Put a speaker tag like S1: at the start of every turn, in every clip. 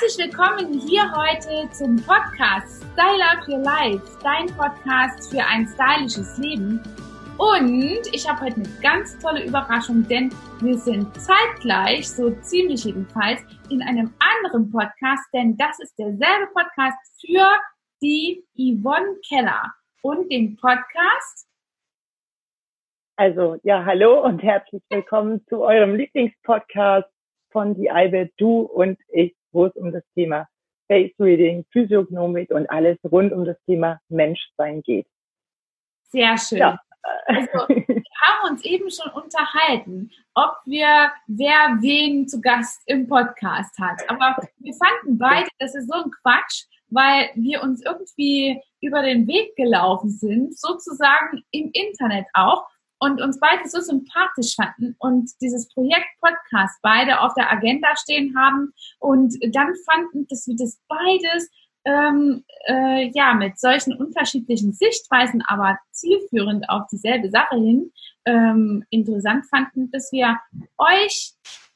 S1: Herzlich willkommen hier heute zum Podcast Style Up Your Life, dein Podcast für ein stylisches Leben. Und ich habe heute eine ganz tolle Überraschung, denn wir sind zeitgleich, so ziemlich jedenfalls, in einem anderen Podcast, denn das ist derselbe Podcast für die Yvonne Keller und den Podcast.
S2: Also ja, hallo und herzlich willkommen zu eurem Lieblingspodcast von die Albe, du und ich, wo es um das Thema Face Reading, Physiognomik und alles rund um das Thema Menschsein geht.
S1: Sehr schön. Ja. Also, wir haben uns eben schon unterhalten, ob wir wer wen zu Gast im Podcast hat. Aber wir fanden beide, das ist so ein Quatsch, weil wir uns irgendwie über den Weg gelaufen sind, sozusagen im Internet auch und uns beide so sympathisch fanden und dieses Projekt Podcast beide auf der Agenda stehen haben und dann fanden, dass wir das beides ähm, äh, ja mit solchen unterschiedlichen Sichtweisen, aber zielführend auf dieselbe Sache hin ähm, interessant fanden, dass wir euch,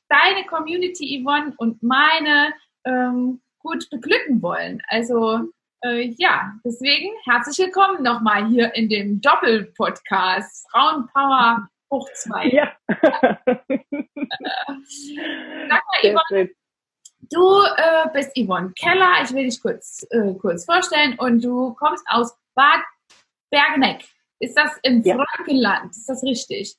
S1: deine Community Yvonne und meine ähm, gut beglücken wollen. Also äh, ja, deswegen herzlich willkommen nochmal hier in dem Doppelpodcast Frauenpower hoch zwei. Ja. Sag mal, Yvonne, du äh, bist Yvonne Keller. Ich will dich kurz, äh, kurz vorstellen und du kommst aus Bad Bergeneck. Ist das im ja. Frankenland? Ist das richtig?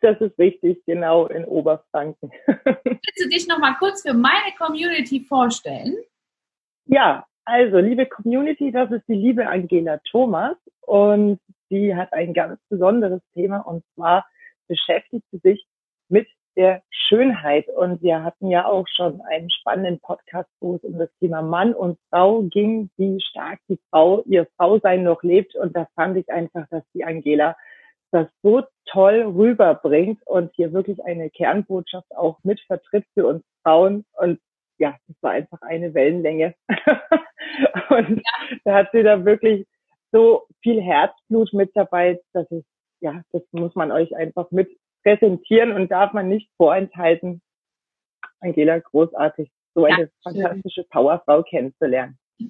S2: Das ist richtig, genau, in Oberfranken.
S1: Willst du dich nochmal kurz für meine Community vorstellen?
S2: Ja, also, liebe Community, das ist die liebe Angela Thomas und sie hat ein ganz besonderes Thema und zwar beschäftigt sie sich mit der Schönheit. Und wir hatten ja auch schon einen spannenden Podcast, wo es um das Thema Mann und Frau ging, wie stark die Frau, ihr Frausein noch lebt. Und da fand ich einfach, dass die Angela das so toll rüberbringt und hier wirklich eine Kernbotschaft auch mit vertritt für uns Frauen. Und ja, das war einfach eine Wellenlänge. und ja. da hat sie da wirklich so viel Herzblut mit dabei, dass es, ja, das muss man euch einfach mit präsentieren und darf man nicht vorenthalten. Angela, großartig, so eine ja, fantastische Powerfrau kennenzulernen.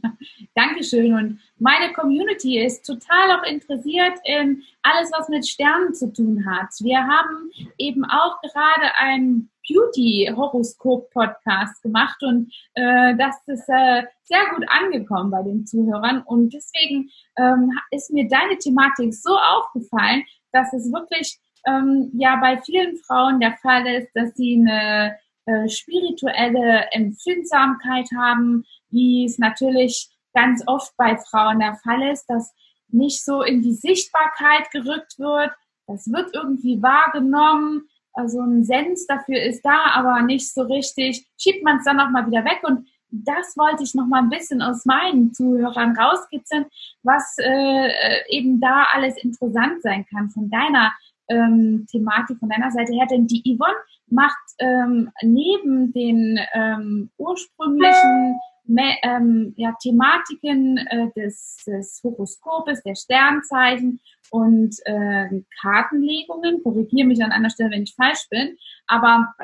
S1: Dankeschön. Und meine Community ist total auch interessiert in alles, was mit Sternen zu tun hat. Wir haben eben auch gerade ein Beauty-Horoskop-Podcast gemacht und äh, das ist äh, sehr gut angekommen bei den Zuhörern. Und deswegen ähm, ist mir deine Thematik so aufgefallen, dass es wirklich ähm, ja bei vielen Frauen der Fall ist, dass sie eine äh, spirituelle Empfindsamkeit haben, wie es natürlich ganz oft bei Frauen der Fall ist, dass nicht so in die Sichtbarkeit gerückt wird. Das wird irgendwie wahrgenommen. Also ein Sens dafür ist da, aber nicht so richtig. Schiebt man es dann nochmal wieder weg und das wollte ich noch mal ein bisschen aus meinen Zuhörern rauskitzeln, was äh, eben da alles interessant sein kann von deiner ähm, Thematik, von deiner Seite her. Denn die Yvonne macht ähm, neben den ähm, ursprünglichen ähm, ja, Thematiken äh, des, des Horoskopes, der Sternzeichen und äh, Kartenlegungen. Korrigiere mich an einer Stelle, wenn ich falsch bin. Aber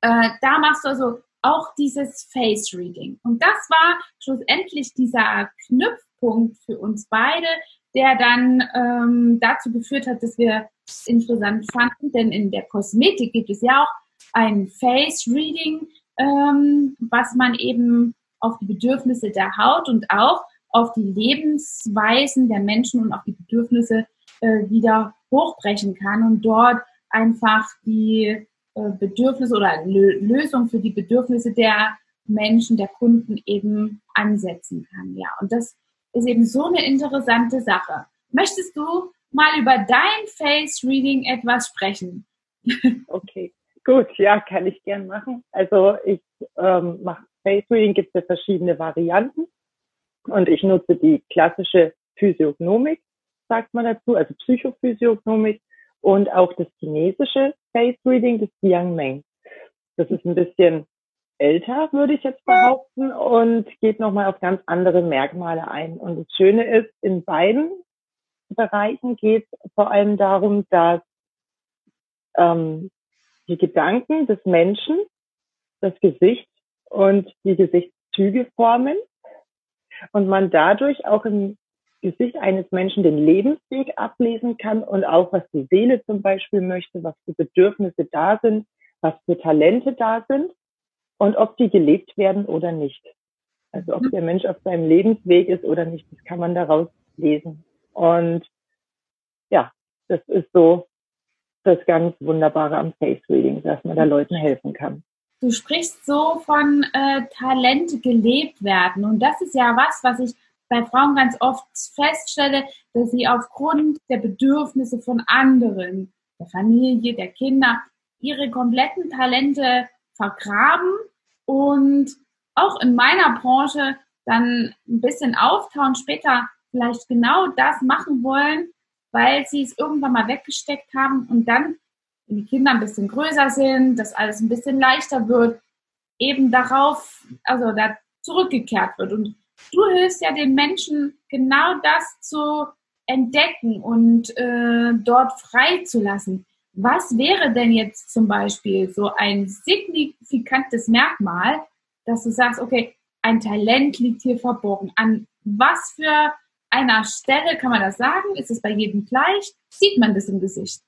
S1: äh, da machst du also auch dieses Face Reading. Und das war schlussendlich dieser Knüpfpunkt für uns beide, der dann ähm, dazu geführt hat, dass wir es interessant fanden, denn in der Kosmetik gibt es ja auch ein Face Reading, ähm, was man eben auf die Bedürfnisse der Haut und auch auf die Lebensweisen der Menschen und auf die Bedürfnisse äh, wieder hochbrechen kann und dort einfach die äh, Bedürfnisse oder Lö Lösung für die Bedürfnisse der Menschen, der Kunden eben ansetzen kann. Ja, und das ist eben so eine interessante Sache. Möchtest du mal über dein Face Reading etwas sprechen?
S2: Okay, gut, ja, kann ich gern machen. Also ich ähm, mache Face Reading gibt es ja verschiedene Varianten und ich nutze die klassische Physiognomik, sagt man dazu, also Psychophysiognomik und auch das chinesische Face Reading, das Yang Meng. Das ist ein bisschen älter, würde ich jetzt behaupten, und geht nochmal auf ganz andere Merkmale ein. Und das Schöne ist, in beiden Bereichen geht es vor allem darum, dass ähm, die Gedanken des Menschen, das Gesicht und die Züge formen und man dadurch auch im Gesicht eines Menschen den Lebensweg ablesen kann und auch, was die Seele zum Beispiel möchte, was für Bedürfnisse da sind, was für Talente da sind und ob die gelebt werden oder nicht. Also ob der Mensch auf seinem Lebensweg ist oder nicht, das kann man daraus lesen. Und ja, das ist so das ganz Wunderbare am Face Reading, dass man da Leuten helfen kann.
S1: Du sprichst so von äh, Talente gelebt werden. Und das ist ja was, was ich bei Frauen ganz oft feststelle, dass sie aufgrund der Bedürfnisse von anderen, der Familie, der Kinder, ihre kompletten Talente vergraben und auch in meiner Branche dann ein bisschen auftauen, später vielleicht genau das machen wollen, weil sie es irgendwann mal weggesteckt haben und dann, wenn die Kinder ein bisschen größer sind, dass alles ein bisschen leichter wird, eben darauf, also da zurückgekehrt wird. Und du hilfst ja den Menschen genau das zu entdecken und äh, dort frei zu lassen. Was wäre denn jetzt zum Beispiel so ein signifikantes Merkmal, dass du sagst, okay, ein Talent liegt hier verborgen. An was für einer Stelle kann man das sagen? Ist es bei jedem gleich? Sieht man das im Gesicht?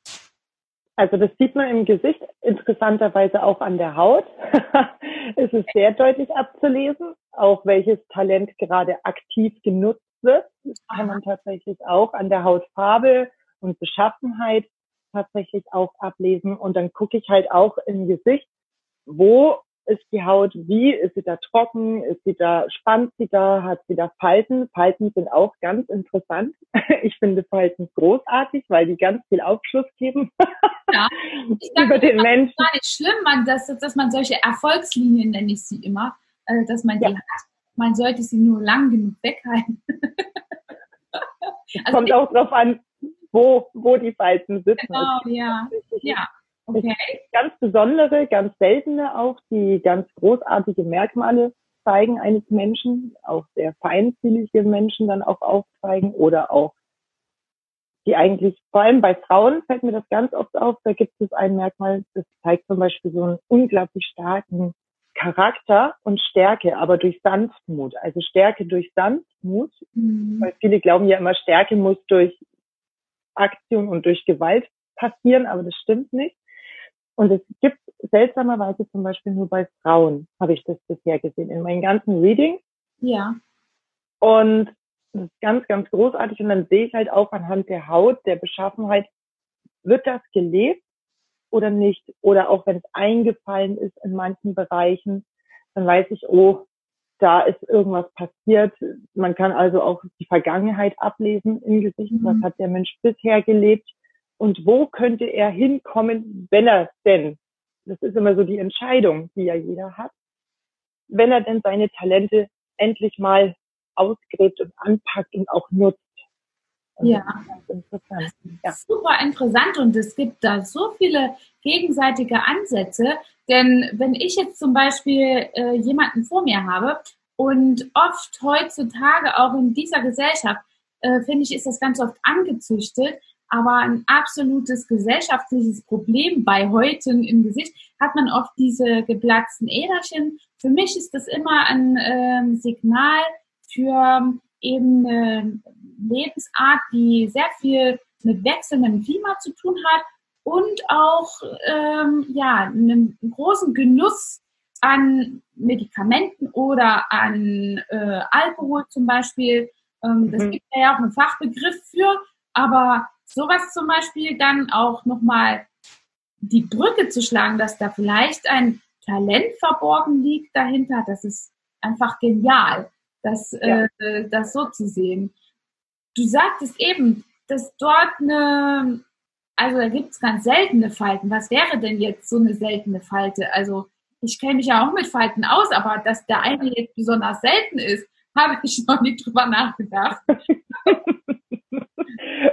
S2: Also das sieht man im Gesicht, interessanterweise auch an der Haut. es ist sehr deutlich abzulesen, auch welches Talent gerade aktiv genutzt wird. Das kann man tatsächlich auch an der Hautfarbe und Beschaffenheit tatsächlich auch ablesen. Und dann gucke ich halt auch im Gesicht, wo ist die Haut wie? Ist sie da trocken? Ist sie da, spannt sie da? Hat sie da Falten? Falten sind auch ganz interessant. Ich finde Falten großartig, weil die ganz viel Aufschluss geben. Ja,
S1: ich sag, über den Menschen. gar nicht schlimm, man, dass, dass man solche Erfolgslinien nenne ich sie immer, äh, dass man ja. die hat. Man sollte sie nur lang genug weghalten.
S2: also Kommt auch drauf an, wo, wo die Falten sitzen.
S1: Genau, ja. ja.
S2: Okay. Ganz besondere, ganz seltene auch, die ganz großartige Merkmale zeigen eines Menschen, auch sehr feinfühlige Menschen dann auch aufzeigen oder auch die eigentlich, vor allem bei Frauen fällt mir das ganz oft auf, da gibt es ein Merkmal, das zeigt zum Beispiel so einen unglaublich starken Charakter und Stärke, aber durch Sanftmut. Also Stärke durch Sanftmut, mhm. weil viele glauben ja immer, Stärke muss durch Aktion und durch Gewalt passieren, aber das stimmt nicht. Und es gibt seltsamerweise zum Beispiel nur bei Frauen, habe ich das bisher gesehen, in meinen ganzen Readings.
S1: Ja.
S2: Und das ist ganz, ganz großartig. Und dann sehe ich halt auch anhand der Haut, der Beschaffenheit, wird das gelebt oder nicht? Oder auch wenn es eingefallen ist in manchen Bereichen, dann weiß ich, oh, da ist irgendwas passiert. Man kann also auch die Vergangenheit ablesen im Gesicht. Mhm. Was hat der Mensch bisher gelebt? Und wo könnte er hinkommen, wenn er denn, das ist immer so die Entscheidung, die ja jeder hat, wenn er denn seine Talente endlich mal ausgräbt und anpackt und auch nutzt.
S1: Und ja. Interessant. ja. Super interessant und es gibt da so viele gegenseitige Ansätze, denn wenn ich jetzt zum Beispiel äh, jemanden vor mir habe und oft heutzutage auch in dieser Gesellschaft, äh, finde ich, ist das ganz oft angezüchtet, aber ein absolutes gesellschaftliches Problem bei Häuten im Gesicht hat man oft diese geplatzten Äderchen. Für mich ist das immer ein äh, Signal für eben eine Lebensart, die sehr viel mit wechselndem Klima zu tun hat und auch ähm, ja einen großen Genuss an Medikamenten oder an äh, Alkohol zum Beispiel. Ähm, das mhm. gibt ja auch einen Fachbegriff für, aber sowas zum Beispiel dann auch nochmal die Brücke zu schlagen, dass da vielleicht ein Talent verborgen liegt dahinter, das ist einfach genial, das, ja. äh, das so zu sehen. Du sagtest eben, dass dort eine, also da gibt es ganz seltene Falten. Was wäre denn jetzt so eine seltene Falte? Also ich kenne mich ja auch mit Falten aus, aber dass der eine jetzt besonders selten ist, habe ich noch nie drüber nachgedacht.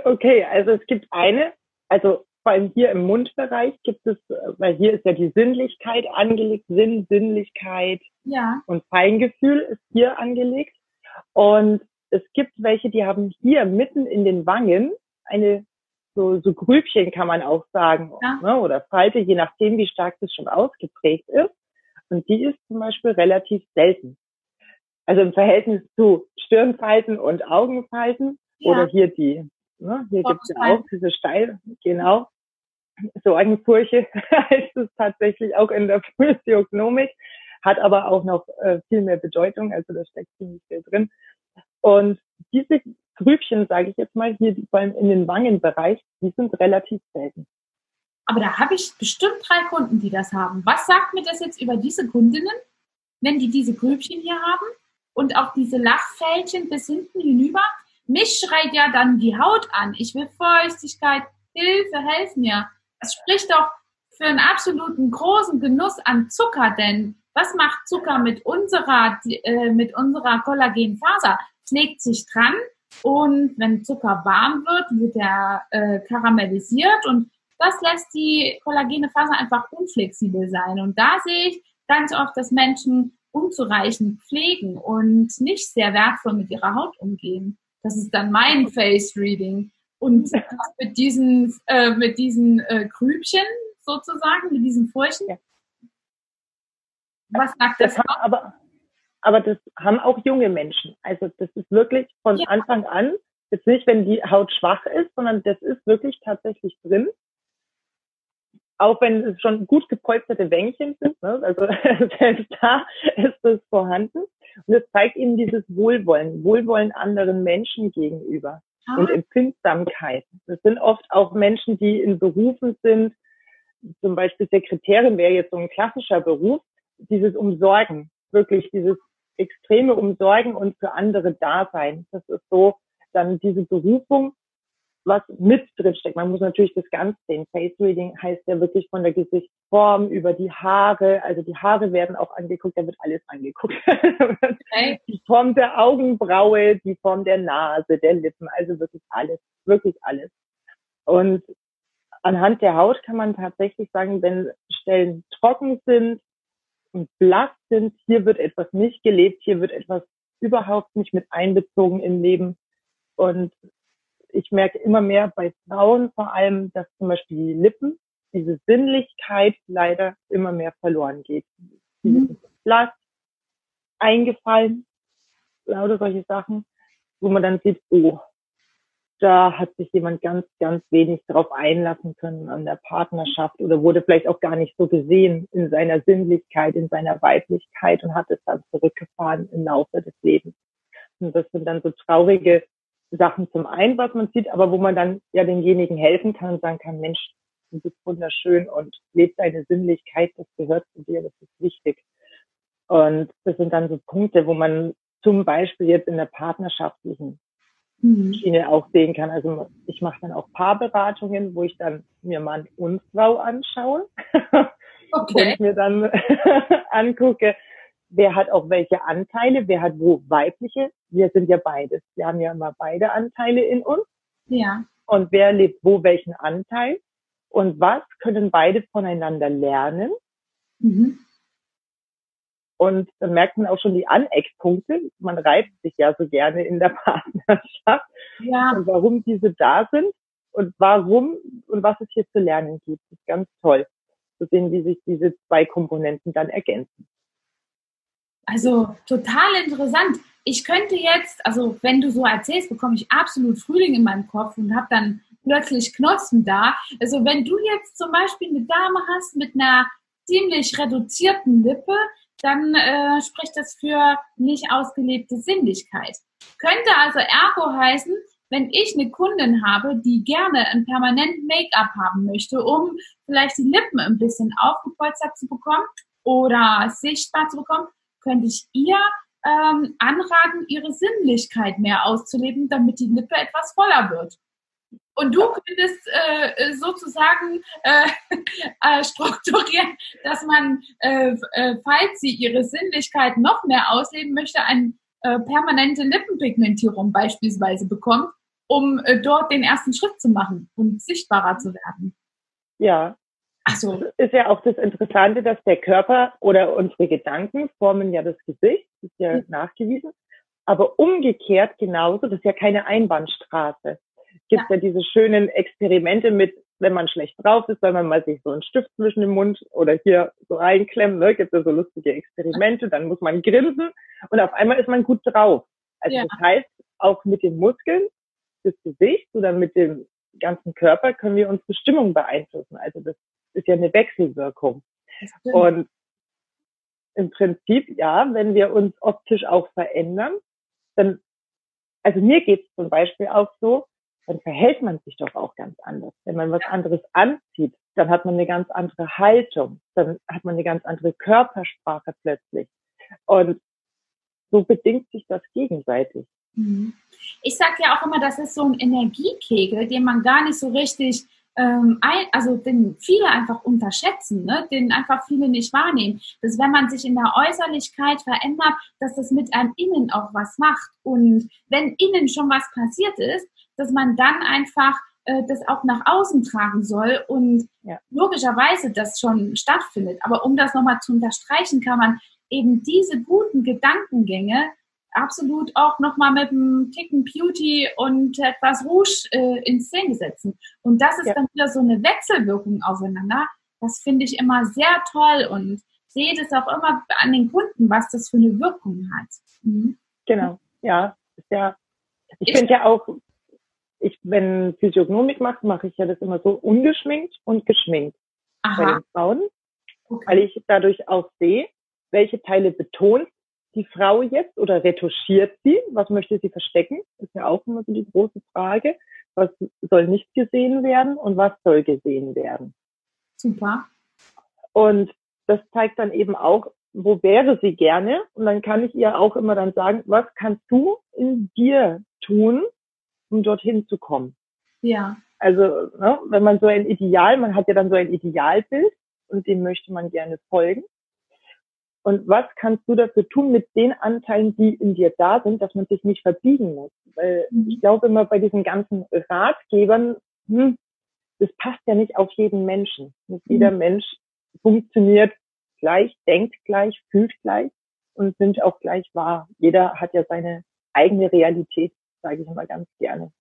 S2: Okay, also es gibt eine, also vor allem hier im Mundbereich gibt es, weil hier ist ja die Sinnlichkeit angelegt, Sinn, Sinnlichkeit
S1: ja.
S2: und Feingefühl ist hier angelegt. Und es gibt welche, die haben hier mitten in den Wangen eine so, so Grübchen kann man auch sagen, ja. ne, oder Falte, je nachdem, wie stark das schon ausgeprägt ist. Und die ist zum Beispiel relativ selten. Also im Verhältnis zu Stirnfalten und Augenfalten ja. oder hier die, ne, hier gibt es ja auch diese Steil, genau, Sorgenfurche heißt es tatsächlich auch in der Physiognomik, hat aber auch noch äh, viel mehr Bedeutung, also da steckt ziemlich viel drin. Und diese Grübchen, sage ich jetzt mal, hier vor allem in den Wangenbereich, die sind relativ selten.
S1: Aber da habe ich bestimmt drei Kunden, die das haben. Was sagt mir das jetzt über diese Kundinnen, wenn die diese Grübchen hier haben und auch diese Lachfältchen bis hinten hinüber? Mich schreit ja dann die Haut an. Ich will Feuchtigkeit, Hilfe, helf mir. Das spricht doch für einen absoluten großen Genuss an Zucker, denn was macht Zucker mit unserer, äh, mit unserer Kollagenfaser? Es legt sich dran und wenn Zucker warm wird, wird er äh, karamellisiert und das lässt die kollagene Faser einfach unflexibel sein. Und da sehe ich ganz oft, dass Menschen unzureichend pflegen und nicht sehr wertvoll mit ihrer Haut umgehen. Das ist dann mein Face Reading. Und mit diesen, äh, mit diesen äh, Grübchen sozusagen, mit diesen Furchen. Ja.
S2: Was sagt das? das aber, aber das haben auch junge Menschen. Also das ist wirklich von ja. Anfang an, jetzt nicht, wenn die Haut schwach ist, sondern das ist wirklich tatsächlich drin auch wenn es schon gut gepolsterte Wänkchen sind, ne? also selbst da ist es vorhanden. Und es zeigt ihnen dieses Wohlwollen, Wohlwollen anderen Menschen gegenüber ah. und Empfindsamkeit. Das sind oft auch Menschen, die in Berufen sind, zum Beispiel Sekretärin wäre jetzt so ein klassischer Beruf, dieses Umsorgen, wirklich dieses extreme Umsorgen und für andere Dasein. Das ist so dann diese Berufung, was mit drin steckt. Man muss natürlich das Ganze sehen. Face Reading heißt ja wirklich von der Gesichtsform über die Haare. Also die Haare werden auch angeguckt, da wird alles angeguckt. Okay. Die Form der Augenbraue, die Form der Nase, der Lippen, also wirklich alles, wirklich alles. Und anhand der Haut kann man tatsächlich sagen, wenn Stellen trocken sind und blass sind, hier wird etwas nicht gelebt, hier wird etwas überhaupt nicht mit einbezogen im Leben. Und ich merke immer mehr bei Frauen vor allem, dass zum Beispiel die Lippen, diese Sinnlichkeit leider immer mehr verloren geht. Mhm. Blass, eingefallen, lauter solche Sachen, wo man dann sieht, oh, da hat sich jemand ganz, ganz wenig darauf einlassen können an der Partnerschaft oder wurde vielleicht auch gar nicht so gesehen in seiner Sinnlichkeit, in seiner Weiblichkeit und hat es dann zurückgefahren im Laufe des Lebens. Und das sind dann so traurige Sachen zum einen, was man sieht, aber wo man dann ja denjenigen helfen kann und sagen kann, Mensch, du bist wunderschön und lebst deine Sinnlichkeit, das gehört zu dir, das ist wichtig. Und das sind dann so Punkte, wo man zum Beispiel jetzt in der partnerschaftlichen mhm. Schiene auch sehen kann. Also ich mache dann auch Paarberatungen, wo ich dann mir Mann und Frau anschaue okay. und mir dann angucke, wer hat auch welche Anteile, wer hat wo weibliche. Wir sind ja beides. Wir haben ja immer beide Anteile in uns.
S1: Ja.
S2: Und wer lebt wo welchen Anteil und was können beide voneinander lernen. Mhm. Und dann merkt man auch schon die Aneckpunkte. Man reibt sich ja so gerne in der Partnerschaft. Ja. Und warum diese da sind und warum und was es hier zu lernen gibt. Das ist ganz toll zu sehen, wie sich diese zwei Komponenten dann ergänzen.
S1: Also total interessant. Ich könnte jetzt, also wenn du so erzählst, bekomme ich absolut Frühling in meinem Kopf und habe dann plötzlich Knospen da. Also wenn du jetzt zum Beispiel eine Dame hast mit einer ziemlich reduzierten Lippe, dann äh, spricht das für nicht ausgelebte Sinnlichkeit. Könnte also ergo heißen, wenn ich eine Kundin habe, die gerne ein permanent Make-up haben möchte, um vielleicht die Lippen ein bisschen aufgepolstert zu bekommen oder sichtbar zu bekommen, könnte ich ihr ähm, anraten, ihre Sinnlichkeit mehr auszuleben, damit die Lippe etwas voller wird. Und du könntest äh, sozusagen äh, äh, strukturieren, dass man, äh, äh, falls sie ihre Sinnlichkeit noch mehr ausleben möchte, eine äh, permanente Lippenpigmentierung beispielsweise bekommt, um äh, dort den ersten Schritt zu machen und sichtbarer zu werden.
S2: Ja, Ach so. Das ist ja auch das Interessante, dass der Körper oder unsere Gedanken formen ja das Gesicht, das ist ja mhm. nachgewiesen. Aber umgekehrt genauso, das ist ja keine Einbahnstraße. gibt ja. ja diese schönen Experimente mit, wenn man schlecht drauf ist, soll man mal sich so einen Stift zwischen dem Mund oder hier so reinklemmen, ne? gibt es so lustige Experimente, dann muss man grinsen und auf einmal ist man gut drauf. Also ja. das heißt, auch mit den Muskeln des Gesichts oder mit dem ganzen Körper können wir unsere Stimmung beeinflussen. Also das ist ja eine Wechselwirkung. Und im Prinzip, ja, wenn wir uns optisch auch verändern, dann, also mir geht's zum Beispiel auch so, dann verhält man sich doch auch ganz anders. Wenn man was anderes anzieht, dann hat man eine ganz andere Haltung, dann hat man eine ganz andere Körpersprache plötzlich. Und so bedingt sich das gegenseitig.
S1: Mhm. Ich sage ja auch immer, das ist so ein Energiekegel, den man gar nicht so richtig, ähm, ein, also den viele einfach unterschätzen, ne? den einfach viele nicht wahrnehmen. Dass wenn man sich in der Äußerlichkeit verändert, dass das mit einem Innen auch was macht. Und wenn innen schon was passiert ist, dass man dann einfach äh, das auch nach außen tragen soll und ja. logischerweise das schon stattfindet. Aber um das nochmal zu unterstreichen, kann man eben diese guten Gedankengänge absolut auch nochmal mit einem Ticken Beauty und etwas Rouge äh, in Szene setzen. Und das ist ja. dann wieder so eine Wechselwirkung aufeinander. Das finde ich immer sehr toll und sehe das auch immer an den Kunden, was das für eine Wirkung hat.
S2: Mhm. Genau, ja. Ja ich finde ja auch, ich, wenn Physiognomik mache, mache ich ja das immer so ungeschminkt und geschminkt Aha. bei den Frauen, okay. weil ich dadurch auch sehe, welche Teile betont die Frau jetzt oder retuschiert sie? Was möchte sie verstecken? Ist ja auch immer so die große Frage. Was soll nicht gesehen werden und was soll gesehen werden?
S1: Super.
S2: Und das zeigt dann eben auch, wo wäre sie gerne? Und dann kann ich ihr auch immer dann sagen, was kannst du in dir tun, um dorthin zu kommen?
S1: Ja.
S2: Also, ne, wenn man so ein Ideal, man hat ja dann so ein Idealbild und dem möchte man gerne folgen. Und was kannst du dafür tun mit den Anteilen, die in dir da sind, dass man sich nicht verbiegen muss? Weil mhm. ich glaube immer bei diesen ganzen Ratgebern, hm, das passt ja nicht auf jeden Menschen. Nicht mhm. jeder Mensch funktioniert gleich, denkt gleich, fühlt gleich und sind auch gleich wahr. Jeder hat ja seine eigene Realität, sage ich immer ganz gerne,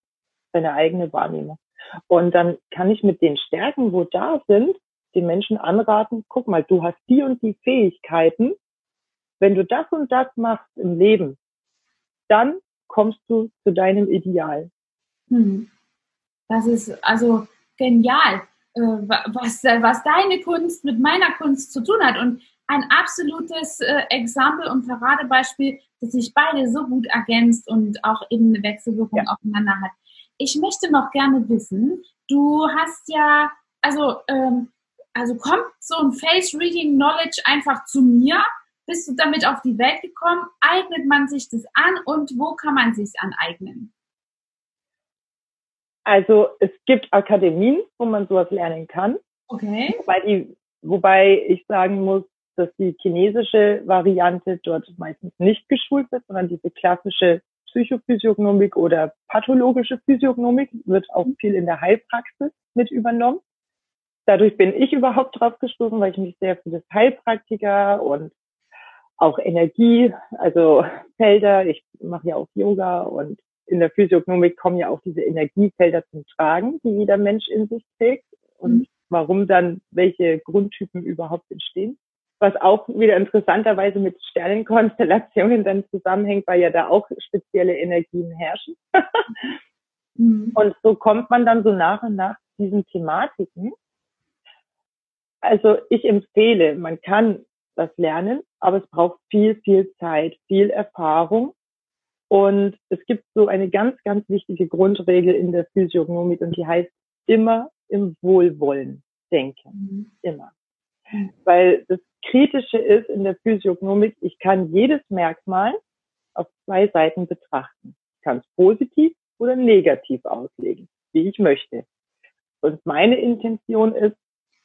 S2: seine eigene Wahrnehmung. Und dann kann ich mit den Stärken, wo da sind, den Menschen anraten, guck mal, du hast die und die Fähigkeiten. Wenn du das und das machst im Leben, dann kommst du zu deinem Ideal.
S1: Hm. Das ist also genial, äh, was, äh, was deine Kunst mit meiner Kunst zu tun hat. Und ein absolutes äh, Exempel und Paradebeispiel, dass sich beide so gut ergänzt und auch eben eine Wechselwirkung ja. aufeinander hat. Ich möchte noch gerne wissen, du hast ja, also ähm, also kommt so ein Face Reading Knowledge einfach zu mir? Bist du damit auf die Welt gekommen? Eignet man sich das an und wo kann man sich aneignen?
S2: Also es gibt Akademien, wo man sowas lernen kann.
S1: Okay.
S2: Wobei, die, wobei ich sagen muss, dass die chinesische Variante dort meistens nicht geschult wird, sondern diese klassische Psychophysiognomik oder pathologische Physiognomik wird auch viel in der Heilpraxis mit übernommen dadurch bin ich überhaupt drauf gestoßen, weil ich mich sehr für das Heilpraktiker und auch Energie, also Felder, ich mache ja auch Yoga und in der Physiognomik kommen ja auch diese Energiefelder zum Tragen, die jeder Mensch in sich trägt und mhm. warum dann welche Grundtypen überhaupt entstehen. Was auch wieder interessanterweise mit Sternenkonstellationen dann zusammenhängt, weil ja da auch spezielle Energien herrschen. mhm. Und so kommt man dann so nach und nach diesen Thematiken also ich empfehle, man kann das lernen, aber es braucht viel, viel Zeit, viel Erfahrung. Und es gibt so eine ganz, ganz wichtige Grundregel in der Physiognomik und die heißt immer im Wohlwollen denken. Mhm. Immer. Weil das Kritische ist in der Physiognomik, ich kann jedes Merkmal auf zwei Seiten betrachten. Ich kann es positiv oder negativ auslegen, wie ich möchte. Und meine Intention ist,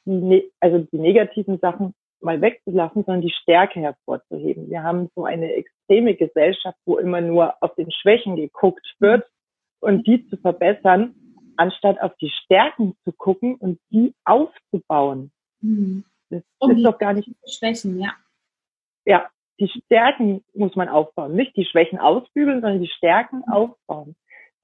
S2: die, ne, also die negativen Sachen mal wegzulassen, sondern die Stärke hervorzuheben. Wir haben so eine extreme Gesellschaft, wo immer nur auf den Schwächen geguckt wird und die zu verbessern, anstatt auf die Stärken zu gucken und die aufzubauen.
S1: Mhm. Das um ist doch gar nicht. Schwächen, ja.
S2: Ja, die Stärken muss man aufbauen. Nicht die Schwächen ausbügeln, sondern die Stärken aufbauen.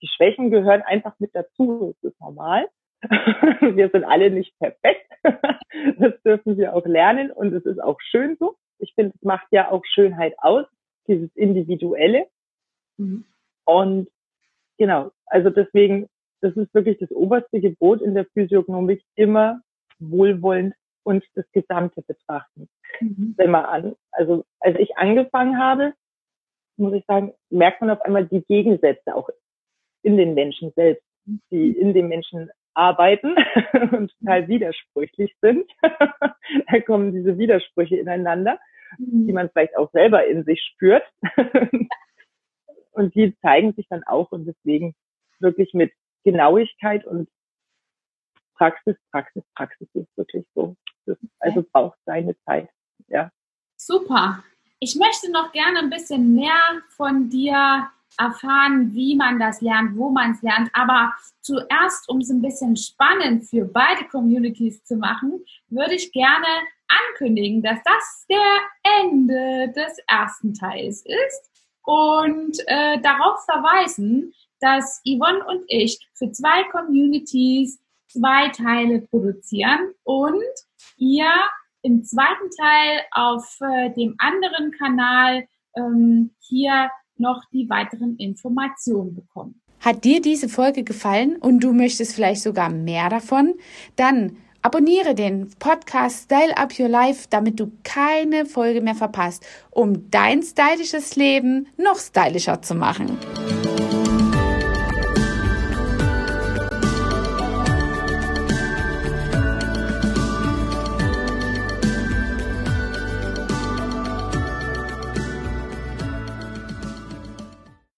S2: Die die Schwächen gehören einfach mit dazu. Das ist normal. wir sind alle nicht perfekt. das dürfen wir auch lernen und es ist auch schön so. Ich finde, es macht ja auch Schönheit aus, dieses Individuelle. Mhm. Und genau, also deswegen, das ist wirklich das oberste Gebot in der Physiognomik, immer wohlwollend und das Gesamte betrachten. Mhm. Wenn man an, also als ich angefangen habe, muss ich sagen, merkt man auf einmal die Gegensätze auch in den Menschen selbst, die in den Menschen arbeiten und total widersprüchlich sind. da kommen diese Widersprüche ineinander, die man vielleicht auch selber in sich spürt. und die zeigen sich dann auch und deswegen wirklich mit Genauigkeit und Praxis, Praxis, Praxis ist wirklich so. Das, also braucht seine Zeit. Ja.
S1: Super. Ich möchte noch gerne ein bisschen mehr von dir erfahren, wie man das lernt, wo man es lernt. Aber zuerst, um es ein bisschen spannend für beide Communities zu machen, würde ich gerne ankündigen, dass das der Ende des ersten Teils ist und äh, darauf verweisen, dass Yvonne und ich für zwei Communities zwei Teile produzieren und ihr im zweiten Teil auf äh, dem anderen Kanal ähm, hier noch die weiteren Informationen bekommen.
S3: Hat dir diese Folge gefallen und du möchtest vielleicht sogar mehr davon? Dann abonniere den Podcast Style Up Your Life, damit du keine Folge mehr verpasst, um dein stylisches Leben noch stylischer zu machen.